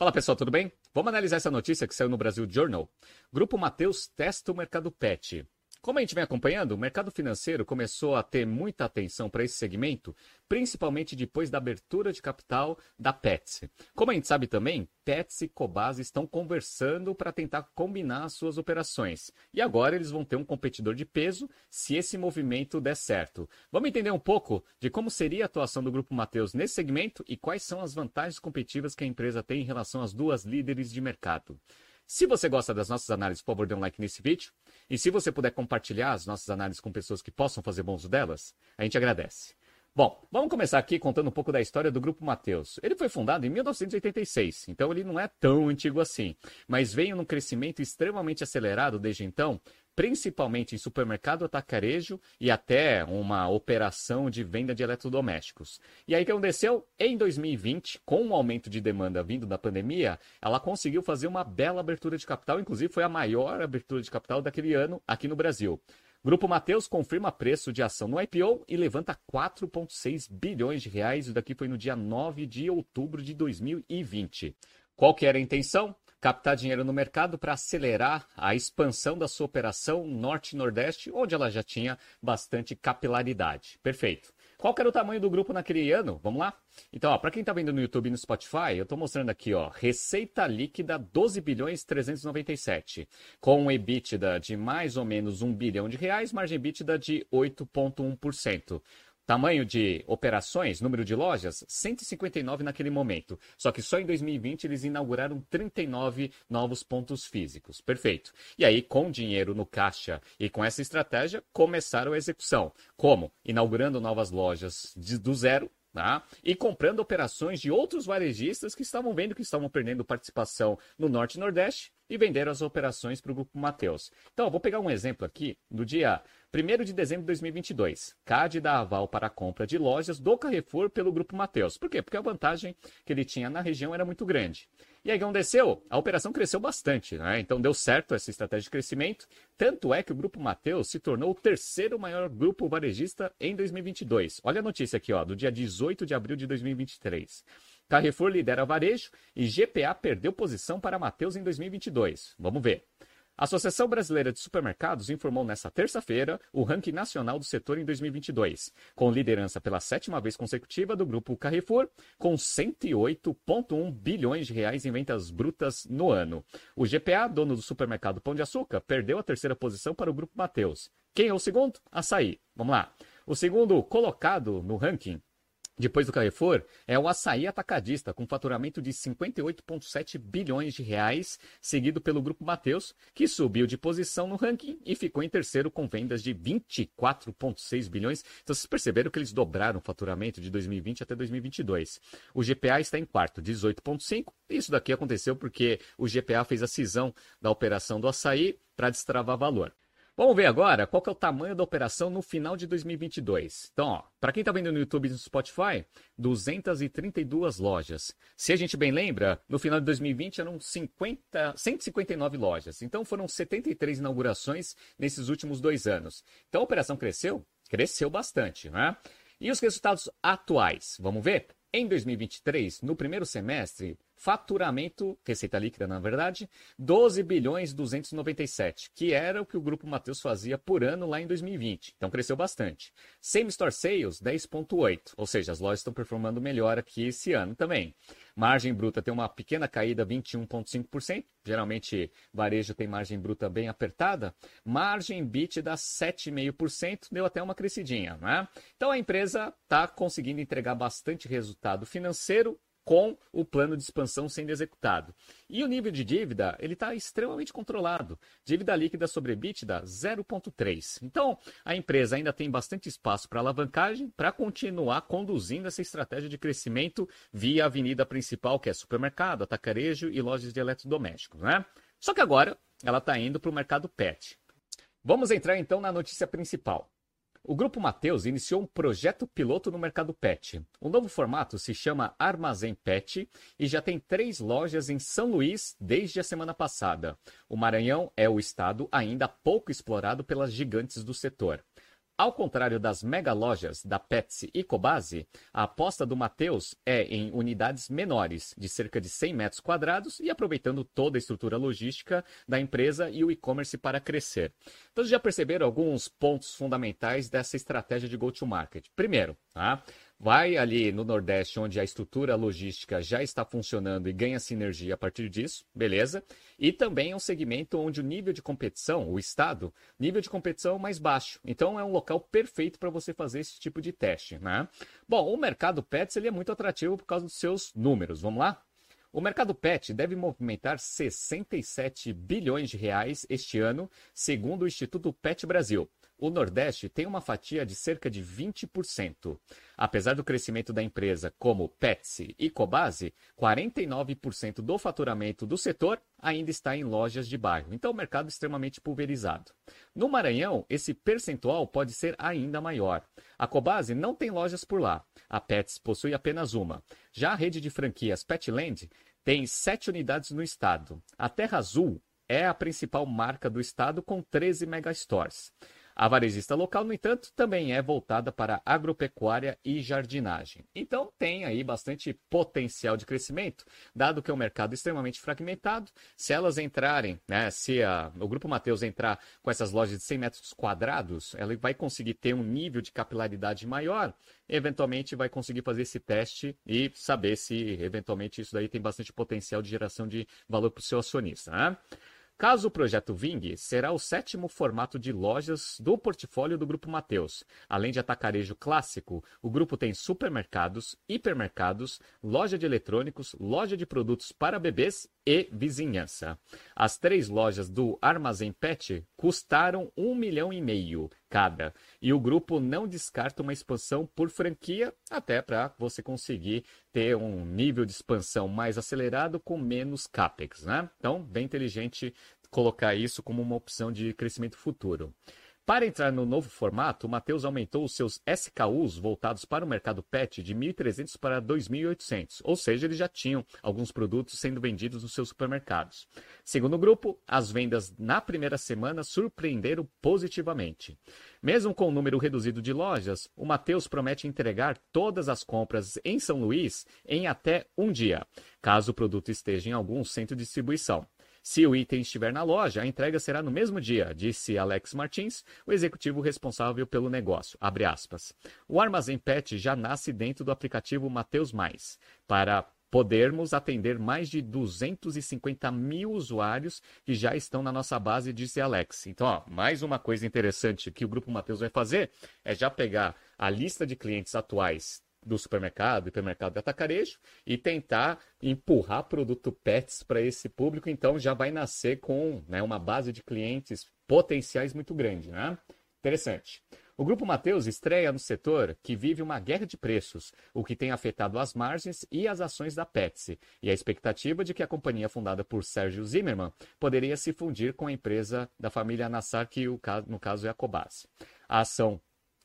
Fala pessoal, tudo bem? Vamos analisar essa notícia que saiu no Brasil Journal. Grupo Mateus testa o mercado pet. Como a gente vem acompanhando, o mercado financeiro começou a ter muita atenção para esse segmento, principalmente depois da abertura de capital da Pets. Como a gente sabe também, Pets e Cobase estão conversando para tentar combinar as suas operações. E agora eles vão ter um competidor de peso se esse movimento der certo. Vamos entender um pouco de como seria a atuação do Grupo Mateus nesse segmento e quais são as vantagens competitivas que a empresa tem em relação às duas líderes de mercado. Se você gosta das nossas análises, por favor, dê um like nesse vídeo. E se você puder compartilhar as nossas análises com pessoas que possam fazer bom uso delas, a gente agradece. Bom, vamos começar aqui contando um pouco da história do Grupo Mateus. Ele foi fundado em 1986, então ele não é tão antigo assim, mas veio num crescimento extremamente acelerado desde então, principalmente em supermercado atacarejo e até uma operação de venda de eletrodomésticos. E aí o que aconteceu? Em 2020, com o aumento de demanda vindo da pandemia, ela conseguiu fazer uma bela abertura de capital, inclusive foi a maior abertura de capital daquele ano aqui no Brasil. Grupo Mateus confirma preço de ação no IPO e levanta 4,6 bilhões de reais. Isso daqui foi no dia 9 de outubro de 2020. Qual que era a intenção? Captar dinheiro no mercado para acelerar a expansão da sua operação norte e nordeste, onde ela já tinha bastante capilaridade. Perfeito. Qual era o tamanho do grupo naquele ano? Vamos lá? Então, para quem está vendo no YouTube e no Spotify, eu estou mostrando aqui, ó, receita líquida 12 bilhões 397, com um EBITDA de mais ou menos 1 bilhão de reais, margem EBITDA de 8,1%. Tamanho de operações, número de lojas, 159 naquele momento. Só que só em 2020 eles inauguraram 39 novos pontos físicos. Perfeito. E aí, com dinheiro no caixa e com essa estratégia, começaram a execução. Como? Inaugurando novas lojas de, do zero, Tá? E comprando operações de outros varejistas que estavam vendo que estavam perdendo participação no Norte e Nordeste e venderam as operações para o Grupo Mateus. Então, eu vou pegar um exemplo aqui do dia 1 de dezembro de 2022, CAD dá aval para a compra de lojas do Carrefour pelo Grupo Mateus. Por quê? Porque a vantagem que ele tinha na região era muito grande. E aí o aconteceu? A operação cresceu bastante, né? então deu certo essa estratégia de crescimento. Tanto é que o Grupo Mateus se tornou o terceiro maior grupo varejista em 2022. Olha a notícia aqui, ó, do dia 18 de abril de 2023. Carrefour lidera varejo e GPA perdeu posição para Mateus em 2022. Vamos ver. A Associação Brasileira de Supermercados informou nesta terça-feira o ranking nacional do setor em 2022, com liderança pela sétima vez consecutiva do grupo Carrefour, com 108,1 bilhões de reais em vendas brutas no ano. O GPA, dono do supermercado Pão de Açúcar, perdeu a terceira posição para o grupo Mateus. Quem é o segundo? Açaí. Vamos lá. O segundo colocado no ranking depois do Carrefour, é o Açaí Atacadista, com faturamento de 58,7 bilhões de reais, seguido pelo Grupo Mateus, que subiu de posição no ranking e ficou em terceiro com vendas de 24,6 bilhões. Então vocês perceberam que eles dobraram o faturamento de 2020 até 2022. O GPA está em quarto, 18,5. Isso daqui aconteceu porque o GPA fez a cisão da operação do Açaí para destravar valor. Vamos ver agora qual é o tamanho da operação no final de 2022. Então, para quem está vendo no YouTube e no Spotify, 232 lojas. Se a gente bem lembra, no final de 2020 eram 50, 159 lojas. Então foram 73 inaugurações nesses últimos dois anos. Então a operação cresceu? Cresceu bastante, né? E os resultados atuais? Vamos ver? Em 2023, no primeiro semestre, faturamento, receita líquida na verdade, 12 bilhões 297, que era o que o Grupo Mateus fazia por ano lá em 2020. Então cresceu bastante. Same Store Sales, 10,8, ou seja, as lojas estão performando melhor aqui esse ano também. Margem bruta tem uma pequena caída, 21,5%. Geralmente, varejo tem margem bruta bem apertada. Margem BIT dá 7,5%, deu até uma crescidinha. Né? Então, a empresa está conseguindo entregar bastante resultado financeiro com o plano de expansão sendo executado. E o nível de dívida, ele está extremamente controlado. Dívida líquida sobre EBITDA, 0,3. Então, a empresa ainda tem bastante espaço para alavancagem para continuar conduzindo essa estratégia de crescimento via avenida principal, que é supermercado, atacarejo e lojas de eletrodomésticos. Né? Só que agora ela está indo para o mercado pet. Vamos entrar então na notícia principal. O Grupo Mateus iniciou um projeto piloto no mercado pet. O novo formato se chama Armazém Pet e já tem três lojas em São Luís desde a semana passada. O Maranhão é o estado ainda pouco explorado pelas gigantes do setor. Ao contrário das mega lojas da Petsy e Cobase, a aposta do Mateus é em unidades menores, de cerca de 100 metros quadrados, e aproveitando toda a estrutura logística da empresa e o e-commerce para crescer. Então, já perceberam alguns pontos fundamentais dessa estratégia de go-to-market. Primeiro, tá? Vai ali no Nordeste, onde a estrutura logística já está funcionando e ganha sinergia a partir disso, beleza? E também é um segmento onde o nível de competição, o Estado, nível de competição é mais baixo. Então é um local perfeito para você fazer esse tipo de teste, né? Bom, o mercado Pets ele é muito atrativo por causa dos seus números. Vamos lá? O mercado pet deve movimentar 67 bilhões de reais este ano, segundo o Instituto Pet Brasil o Nordeste tem uma fatia de cerca de 20%. Apesar do crescimento da empresa como Petsy e Cobase, 49% do faturamento do setor ainda está em lojas de bairro. Então, o mercado é extremamente pulverizado. No Maranhão, esse percentual pode ser ainda maior. A Cobase não tem lojas por lá. A Pets possui apenas uma. Já a rede de franquias Petland tem sete unidades no estado. A Terra Azul é a principal marca do estado com 13 megastores. A varejista local, no entanto, também é voltada para agropecuária e jardinagem. Então tem aí bastante potencial de crescimento, dado que é um mercado extremamente fragmentado. Se elas entrarem, né, se a, o Grupo Mateus entrar com essas lojas de 100 metros quadrados, ela vai conseguir ter um nível de capilaridade maior, eventualmente vai conseguir fazer esse teste e saber se eventualmente isso daí tem bastante potencial de geração de valor para o seu acionista. Né? Caso o projeto vingue, será o sétimo formato de lojas do portfólio do Grupo Mateus. Além de atacarejo clássico, o grupo tem supermercados, hipermercados, loja de eletrônicos, loja de produtos para bebês e vizinhança. As três lojas do Armazém Pet custaram um milhão e meio E o grupo não descarta uma expansão por franquia, até para você conseguir ter um nível de expansão mais acelerado com menos capex, né? Então, bem inteligente colocar isso como uma opção de crescimento futuro. Para entrar no novo formato, o Matheus aumentou os seus SKUs voltados para o mercado pet de 1.300 para 2.800, ou seja, eles já tinham alguns produtos sendo vendidos nos seus supermercados. Segundo o grupo, as vendas na primeira semana surpreenderam positivamente. Mesmo com o um número reduzido de lojas, o Matheus promete entregar todas as compras em São Luís em até um dia, caso o produto esteja em algum centro de distribuição. Se o item estiver na loja, a entrega será no mesmo dia, disse Alex Martins, o executivo responsável pelo negócio. O Armazém Pet já nasce dentro do aplicativo Mateus Mais, para podermos atender mais de 250 mil usuários que já estão na nossa base, disse Alex. Então, ó, mais uma coisa interessante que o Grupo Mateus vai fazer é já pegar a lista de clientes atuais do supermercado, hipermercado de atacarejo e tentar empurrar produto pets para esse público, então já vai nascer com né, uma base de clientes potenciais muito grande, né? Interessante. O Grupo Mateus estreia no setor que vive uma guerra de preços, o que tem afetado as margens e as ações da Pepsi, e a expectativa de que a companhia fundada por Sérgio Zimmermann poderia se fundir com a empresa da família Nassar, que no caso é a Cobase. A ação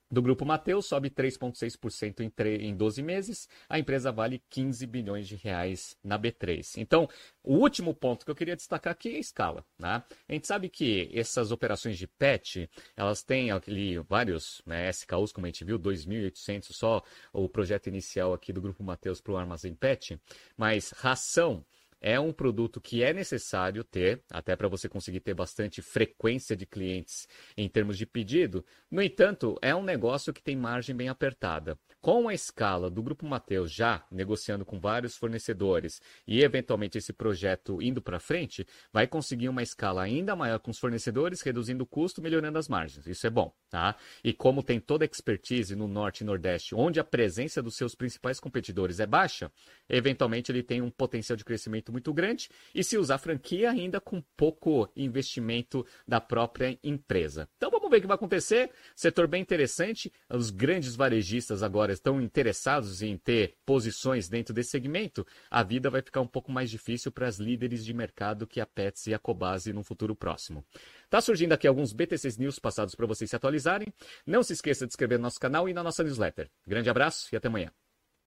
do Grupo Mateus sobe 3,6% em, em 12 meses. A empresa vale 15 bilhões de reais na B3. Então, o último ponto que eu queria destacar aqui é a escala. Né? A gente sabe que essas operações de PET, elas têm aquele, vários né, SKUs, como a gente viu, 2.800 só o projeto inicial aqui do Grupo Mateus para o Armazém PET, mas ração é um produto que é necessário ter, até para você conseguir ter bastante frequência de clientes em termos de pedido. No entanto, é um negócio que tem margem bem apertada. Com a escala do Grupo Mateus já negociando com vários fornecedores e eventualmente esse projeto indo para frente, vai conseguir uma escala ainda maior com os fornecedores, reduzindo o custo, melhorando as margens. Isso é bom, tá? E como tem toda a expertise no Norte e Nordeste, onde a presença dos seus principais competidores é baixa, eventualmente ele tem um potencial de crescimento muito grande e se usar franquia ainda com pouco investimento da própria empresa. Então vamos ver o que vai acontecer. Setor bem interessante. Os grandes varejistas agora estão interessados em ter posições dentro desse segmento. A vida vai ficar um pouco mais difícil para as líderes de mercado que a Pets e a Cobase no futuro próximo. Tá surgindo aqui alguns BTCs News passados para vocês se atualizarem. Não se esqueça de inscrever no nosso canal e na nossa newsletter. Grande abraço e até amanhã.